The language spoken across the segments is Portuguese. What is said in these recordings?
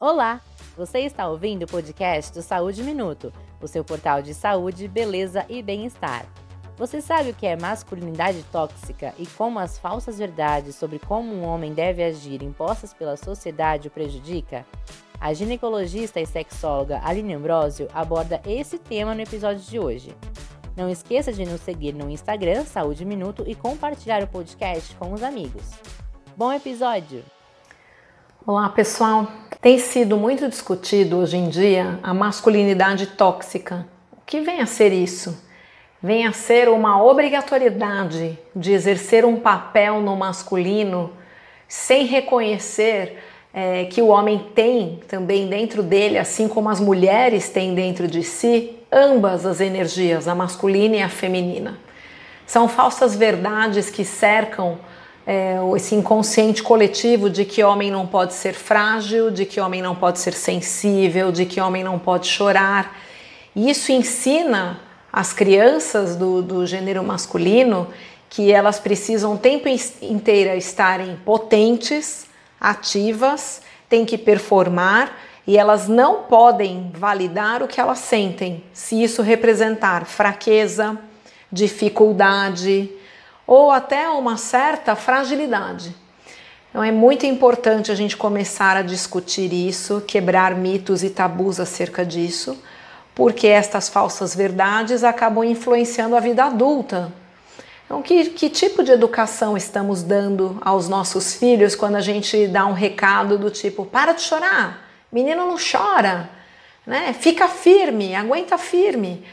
Olá! Você está ouvindo o podcast do Saúde Minuto, o seu portal de saúde, beleza e bem-estar. Você sabe o que é masculinidade tóxica e como as falsas verdades sobre como um homem deve agir impostas pela sociedade o prejudica? A ginecologista e sexóloga Aline Ambrosio aborda esse tema no episódio de hoje. Não esqueça de nos seguir no Instagram Saúde Minuto e compartilhar o podcast com os amigos. Bom episódio! Olá, pessoal. Tem sido muito discutido hoje em dia a masculinidade tóxica. O que vem a ser isso? Vem a ser uma obrigatoriedade de exercer um papel no masculino sem reconhecer é, que o homem tem também dentro dele, assim como as mulheres têm dentro de si, ambas as energias, a masculina e a feminina. São falsas verdades que cercam é, esse inconsciente coletivo de que homem não pode ser frágil, de que homem não pode ser sensível, de que homem não pode chorar. E isso ensina as crianças do, do gênero masculino que elas precisam o tempo inteiro estarem potentes, ativas, têm que performar e elas não podem validar o que elas sentem, se isso representar fraqueza, dificuldade, ou até uma certa fragilidade. Então é muito importante a gente começar a discutir isso, quebrar mitos e tabus acerca disso, porque estas falsas verdades acabam influenciando a vida adulta. Então, que, que tipo de educação estamos dando aos nossos filhos quando a gente dá um recado do tipo: para de chorar, menino não chora, né? fica firme, aguenta firme.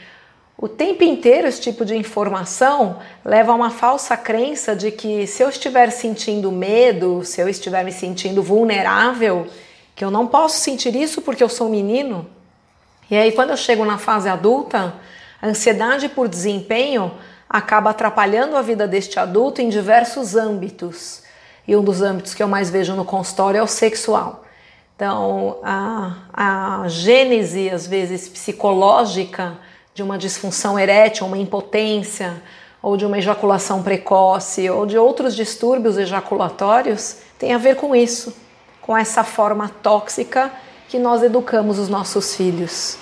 O tempo inteiro esse tipo de informação leva a uma falsa crença de que se eu estiver sentindo medo, se eu estiver me sentindo vulnerável, que eu não posso sentir isso porque eu sou menino. E aí quando eu chego na fase adulta, a ansiedade por desempenho acaba atrapalhando a vida deste adulto em diversos âmbitos. E um dos âmbitos que eu mais vejo no consultório é o sexual. Então, a, a gênese, às vezes, psicológica de uma disfunção erétil, uma impotência, ou de uma ejaculação precoce, ou de outros distúrbios ejaculatórios, tem a ver com isso, com essa forma tóxica que nós educamos os nossos filhos.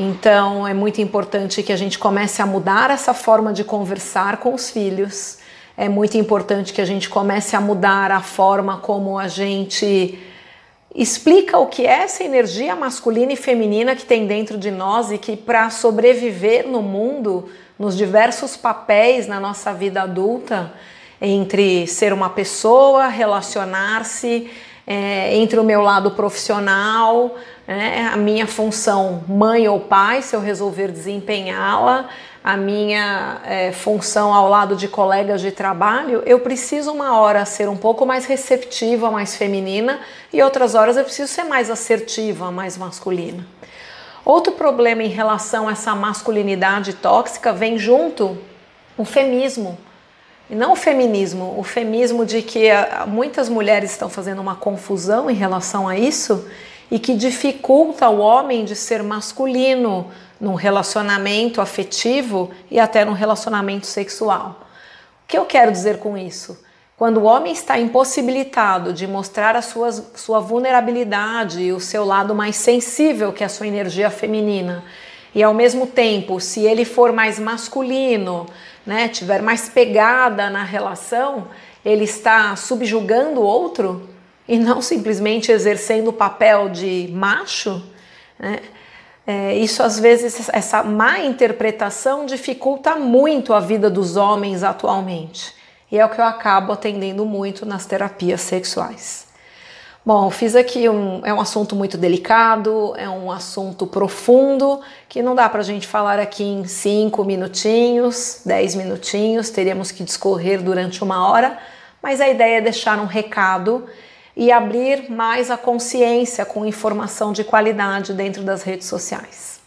Então é muito importante que a gente comece a mudar essa forma de conversar com os filhos. É muito importante que a gente comece a mudar a forma como a gente explica o que é essa energia masculina e feminina que tem dentro de nós e que para sobreviver no mundo, nos diversos papéis na nossa vida adulta, entre ser uma pessoa, relacionar-se, é, entre o meu lado profissional, né, a minha função mãe ou pai, se eu resolver desempenhá-la, a minha é, função ao lado de colegas de trabalho, eu preciso uma hora ser um pouco mais receptiva, mais feminina, e outras horas eu preciso ser mais assertiva, mais masculina. Outro problema em relação a essa masculinidade tóxica vem junto o femismo. E não o feminismo, o feminismo de que ah, muitas mulheres estão fazendo uma confusão em relação a isso e que dificulta o homem de ser masculino num relacionamento afetivo e até num relacionamento sexual. O que eu quero dizer com isso? Quando o homem está impossibilitado de mostrar a sua, sua vulnerabilidade e o seu lado mais sensível, que é a sua energia feminina, e ao mesmo tempo, se ele for mais masculino, né, tiver mais pegada na relação, ele está subjugando o outro e não simplesmente exercendo o papel de macho, né? É, isso às vezes, essa má interpretação dificulta muito a vida dos homens atualmente. E é o que eu acabo atendendo muito nas terapias sexuais. Bom, fiz aqui um. É um assunto muito delicado, é um assunto profundo que não dá para a gente falar aqui em cinco minutinhos, dez minutinhos, teríamos que discorrer durante uma hora, mas a ideia é deixar um recado e abrir mais a consciência com informação de qualidade dentro das redes sociais.